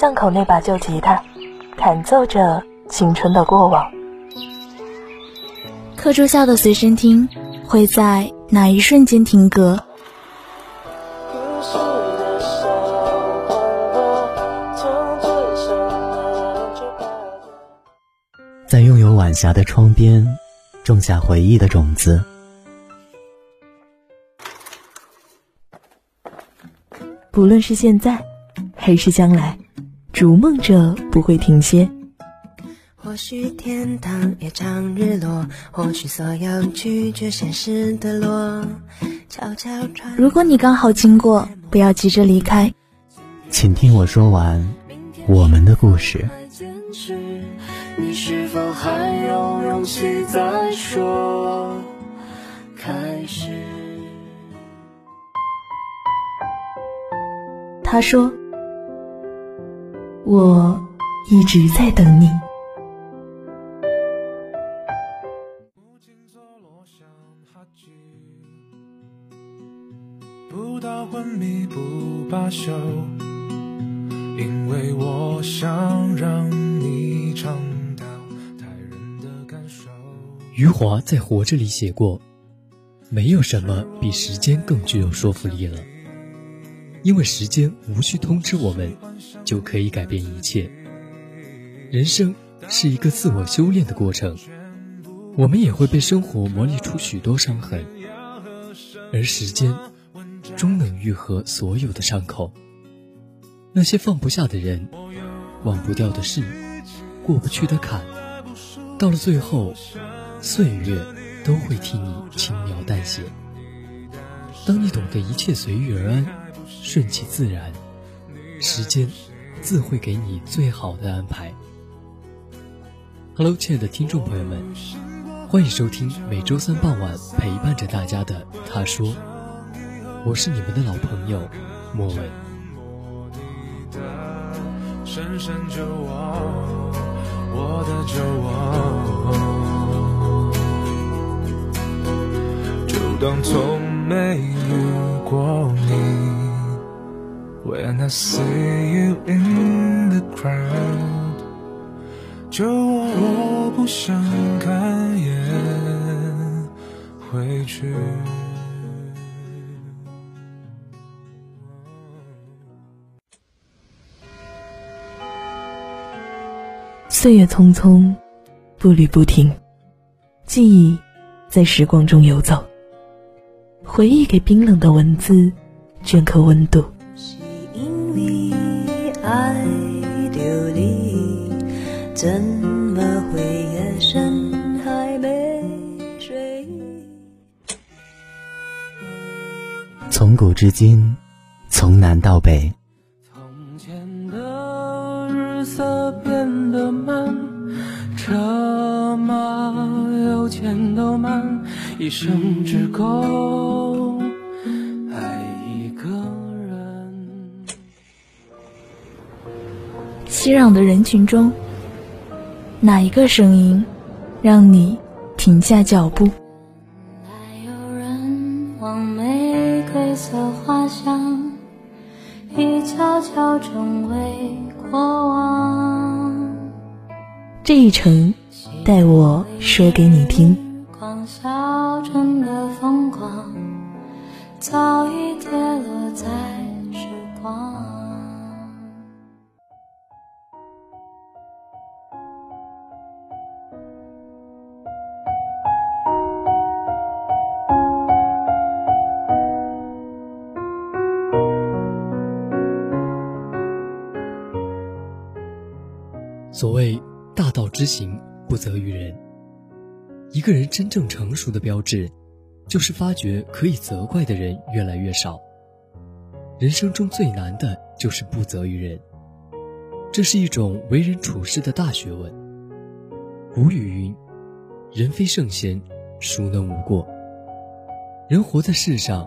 巷口那把旧吉他，弹奏着青春的过往。课桌下的随身听，会在哪一瞬间停格？在拥有晚霞的窗边，种下回忆的种子。不论是现在，还是将来，逐梦者不会停歇。或许天堂也常日落，或许所有拒绝现实的落。悄悄传。如果你刚好经过，不要急着离开，请听我说完我们的故事。你是否还有勇气再说开始？他说：“我一直在等你。”不到昏迷不罢休，因为我想让你尝到太人的感受。余华在《活着》里写过：“没有什么比时间更具有说服力了。”因为时间无需通知我们，就可以改变一切。人生是一个自我修炼的过程，我们也会被生活磨砺出许多伤痕，而时间终能愈合所有的伤口。那些放不下的人，忘不掉的事，过不去的坎，到了最后，岁月都会替你轻描淡写。当你懂得一切随遇而安。顺其自然，时间自会给你最好的安排。Hello，亲爱的听众朋友们，欢迎收听每周三傍晚陪伴着大家的《他说》，我是你们的老朋友莫文。就当从没遇过你。When I see you in the crowd，就我不想看眼回去。岁月匆匆，步履不停，记忆在时光中游走，回忆给冰冷的文字镌刻温度。爱丢你，怎么会夜深还没睡？从古至今，从南到北。从前的日色变得慢，车马邮件都慢，一生只够。熙攘的人群中，哪一个声音让你停下脚步？有人往玫瑰色花香，已悄悄成为过往。这一程，带我说给你听。的早已跌落在时光。所谓大道之行，不责于人。一个人真正成熟的标志，就是发觉可以责怪的人越来越少。人生中最难的就是不责于人，这是一种为人处事的大学问。古语云：“人非圣贤，孰能无过？”人活在世上，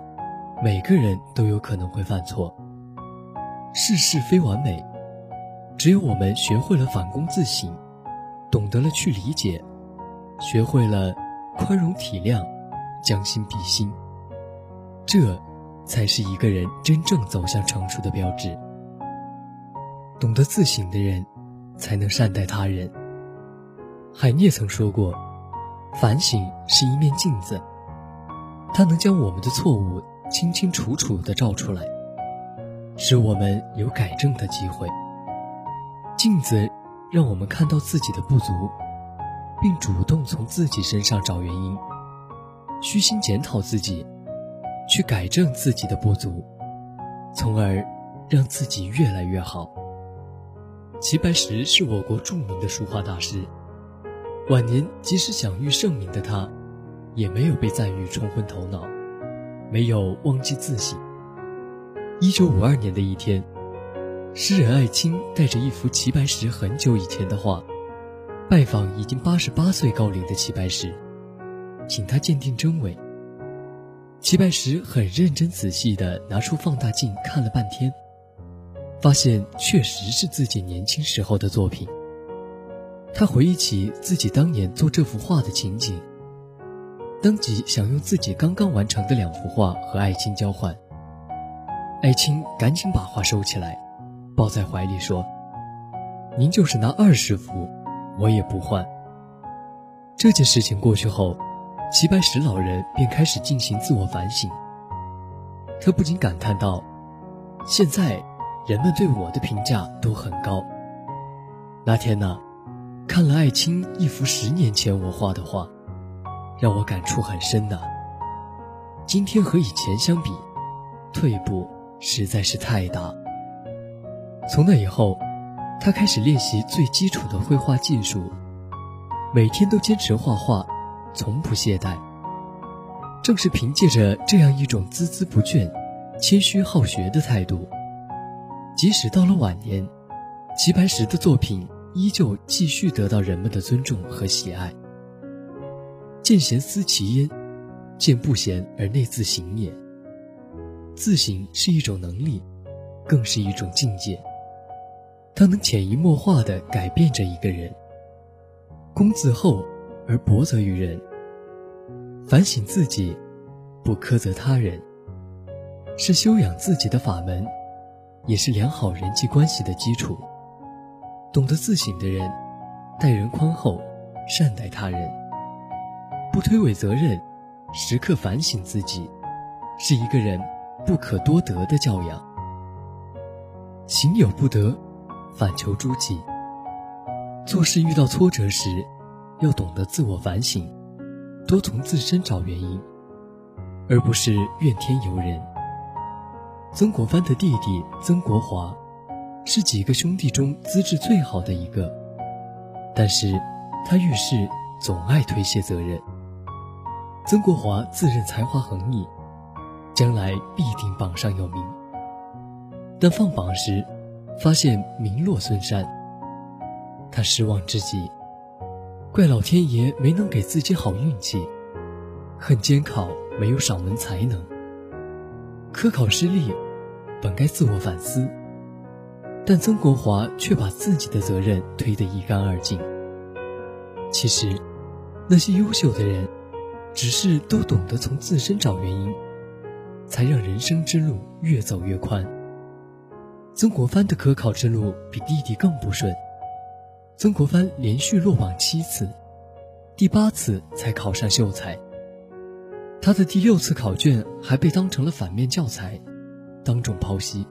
每个人都有可能会犯错。世事非完美。只有我们学会了反躬自省，懂得了去理解，学会了宽容体谅，将心比心，这才是一个人真正走向成熟的标志。懂得自省的人，才能善待他人。海涅曾说过：“反省是一面镜子，它能将我们的错误清清楚楚地照出来，使我们有改正的机会。镜子让我们看到自己的不足，并主动从自己身上找原因，虚心检讨自己，去改正自己的不足，从而让自己越来越好。”齐白石是我国著名的书画大师，晚年即使享誉盛名的他，也没有被赞誉冲昏头脑，没有忘记自省。一九五二年的一天，诗人艾青带着一幅齐白石很久以前的画，拜访已经八十八岁高龄的齐白石，请他鉴定真伪。齐白石很认真仔细地拿出放大镜看了半天。发现确实是自己年轻时候的作品。他回忆起自己当年做这幅画的情景，当即想用自己刚刚完成的两幅画和艾青交换。艾青赶紧把画收起来，抱在怀里说：“您就是拿二十幅，我也不换。”这件事情过去后，齐白石老人便开始进行自我反省。他不禁感叹道：“现在。”人们对我的评价都很高。那天呢，看了艾青一幅十年前我画的画，让我感触很深的。今天和以前相比，退步实在是太大。从那以后，他开始练习最基础的绘画技术，每天都坚持画画，从不懈怠。正是凭借着这样一种孜孜不倦、谦虚好学的态度。即使到了晚年，齐白石的作品依旧继续得到人们的尊重和喜爱。见贤思齐焉，见不贤而内自省也。自省是一种能力，更是一种境界。它能潜移默化地改变着一个人。公自厚而薄责于人。反省自己，不苛责他人，是修养自己的法门。也是良好人际关系的基础。懂得自省的人，待人宽厚，善待他人，不推诿责任，时刻反省自己，是一个人不可多得的教养。行有不得，反求诸己。做事遇到挫折时，要懂得自我反省，多从自身找原因，而不是怨天尤人。曾国藩的弟弟曾国华，是几个兄弟中资质最好的一个，但是他遇事总爱推卸责任。曾国华自认才华横溢，将来必定榜上有名。但放榜时，发现名落孙山，他失望至极，怪老天爷没能给自己好运气，恨监考没有赏门才能。科考失利，本该自我反思，但曾国华却把自己的责任推得一干二净。其实，那些优秀的人，只是都懂得从自身找原因，才让人生之路越走越宽。曾国藩的科考之路比弟弟更不顺，曾国藩连续落榜七次，第八次才考上秀才。他的第六次考卷还被当成了反面教材，当众剖析，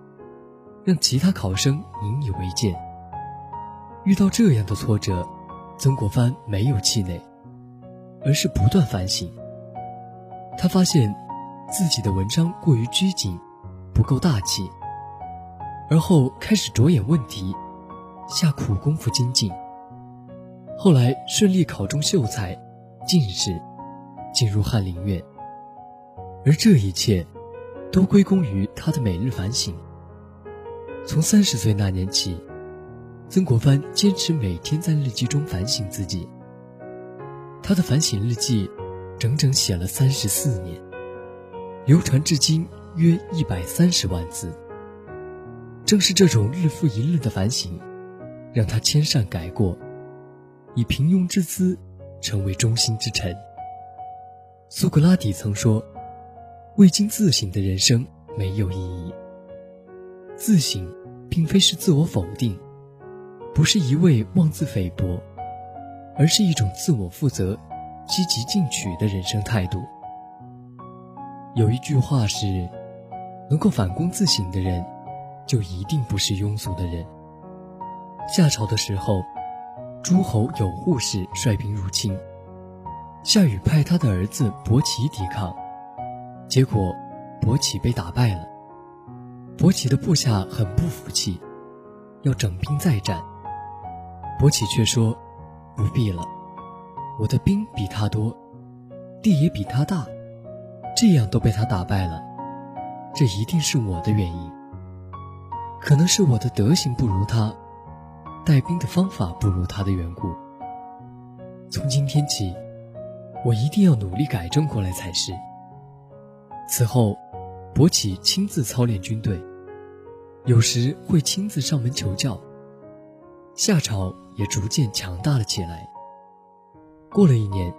让其他考生引以为戒。遇到这样的挫折，曾国藩没有气馁，而是不断反省。他发现自己的文章过于拘谨，不够大气，而后开始着眼问题，下苦功夫精进。后来顺利考中秀才、进士，进入翰林院。而这一切，都归功于他的每日反省。从三十岁那年起，曾国藩坚持每天在日记中反省自己。他的反省日记，整整写了三十四年，流传至今约一百三十万字。正是这种日复一日的反省，让他千善改过，以平庸之姿，成为中心之臣。苏格拉底曾说。未经自省的人生没有意义。自省并非是自我否定，不是一味妄自菲薄，而是一种自我负责、积极进取的人生态度。有一句话是：能够反躬自省的人，就一定不是庸俗的人。夏朝的时候，诸侯有护士率兵入侵，夏禹派他的儿子伯奇抵抗，结果伯奇被打败了。伯奇的部下很不服气，要整兵再战。伯奇却说：“不必了，我的兵比他多，地也比他大，这样都被他打败了，这一定是我的原因。可能是我的德行不如他，带兵的方法不如他的缘故。从今天起，我一定要努力改正过来才是。”此后。伯起亲自操练军队，有时会亲自上门求教。夏朝也逐渐强大了起来。过了一年，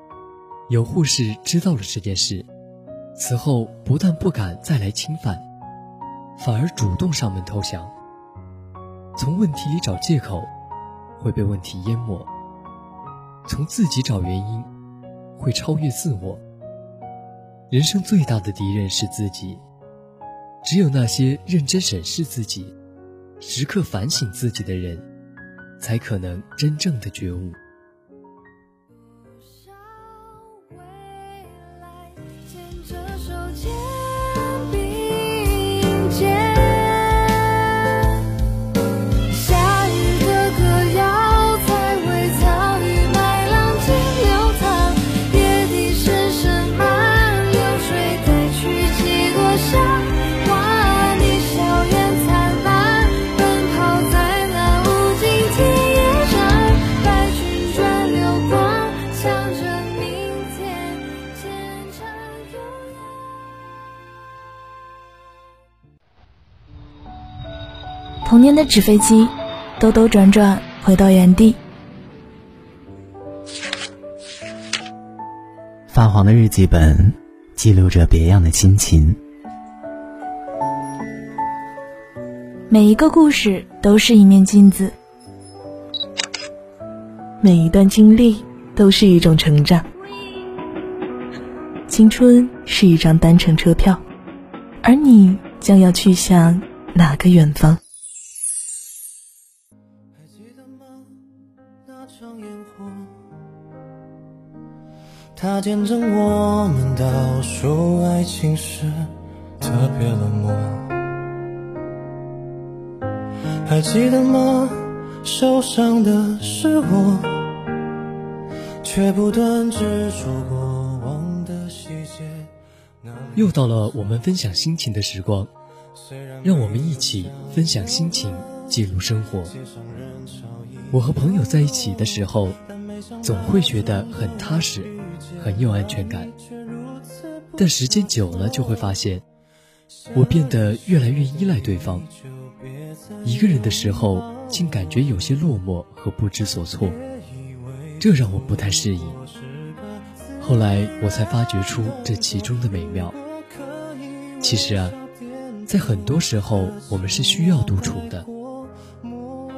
有护士知道了这件事，此后不但不敢再来侵犯，反而主动上门投降。从问题里找借口，会被问题淹没；从自己找原因，会超越自我。人生最大的敌人是自己。只有那些认真审视自己、时刻反省自己的人，才可能真正的觉悟。童年的纸飞机，兜兜转转回到原地。发黄的日记本，记录着别样的心情。每一个故事都是一面镜子，每一段经历都是一种成长。青春是一张单程车票，而你将要去向哪个远方？上烟火它见证我们倒数爱情时特别冷漠，还记得吗？受伤的是我，却不断执着过往的细节。又到了我们分享心情的时光，让我们一起分享心情，记录生活。我和朋友在一起的时候，总会觉得很踏实。很有安全感，但时间久了就会发现，我变得越来越依赖对方。一个人的时候，竟感觉有些落寞和不知所措，这让我不太适应。后来我才发掘出这其中的美妙。其实啊，在很多时候，我们是需要独处的。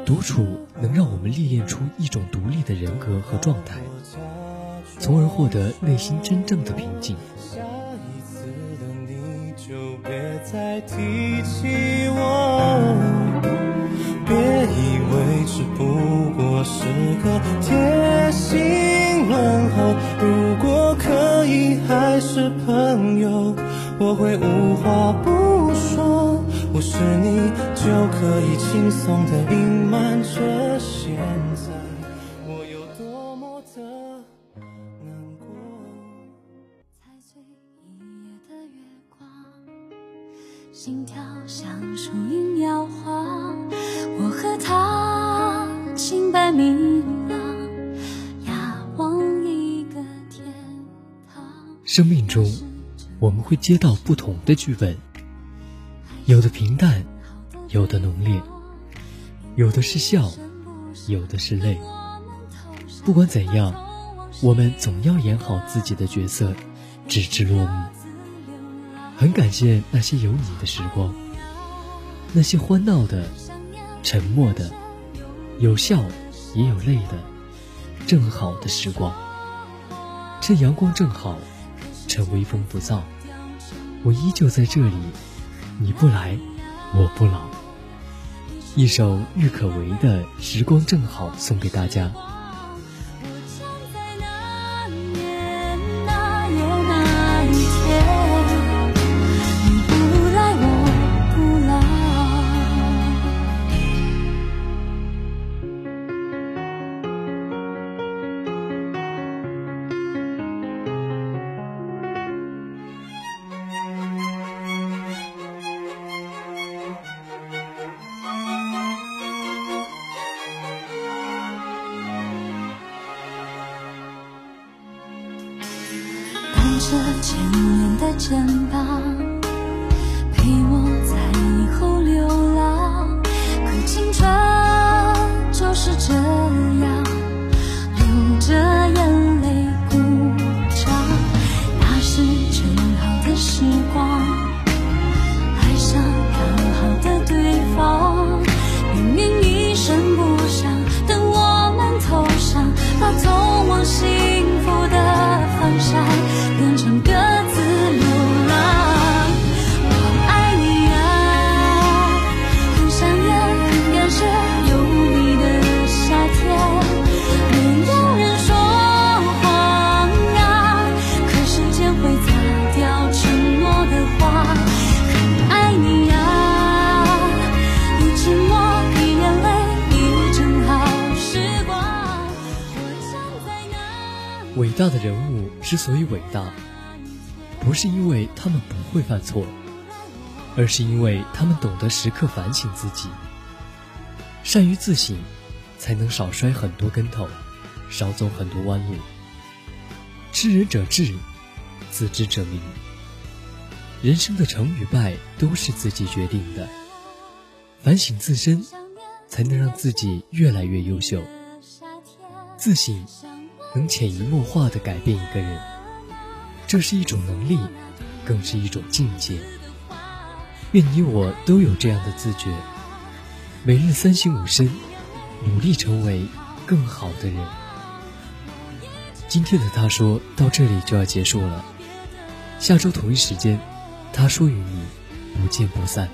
独处能让我们历练出一种独立的人格和状态。从而获得内心真正的平静。下一次的你就别再提起我，别以为只不过是个贴心问候。如果可以还是朋友，我会无话不。不是你就可以轻松的隐瞒着现在我有多么的难过。踩碎一夜的月光。心跳像树影摇晃，我和他清白明朗，仰望一个天堂。生命中，我们会接到不同的剧本，有的平淡，有的浓烈，有的是笑，有的是泪。不管怎样，我们总要演好自己的角色，直至落幕。很感谢那些有你的时光，那些欢闹的，沉默的，有笑也有泪的，正好的时光。趁阳光正好，趁微风不燥，我依旧在这里。你不来，我不老。一首郁可唯的《时光正好》送给大家。着千年的肩膀，大的人物之所以伟大，不是因为他们不会犯错，而是因为他们懂得时刻反省自己。善于自省，才能少摔很多跟头，少走很多弯路。知人者智，自知者明。人生的成与败都是自己决定的。反省自身，才能让自己越来越优秀。自省。能潜移默化地改变一个人，这是一种能力，更是一种境界。愿你我都有这样的自觉，每日三省吾身，努力成为更好的人。今天的他说到这里就要结束了，下周同一时间，他说与你不见不散。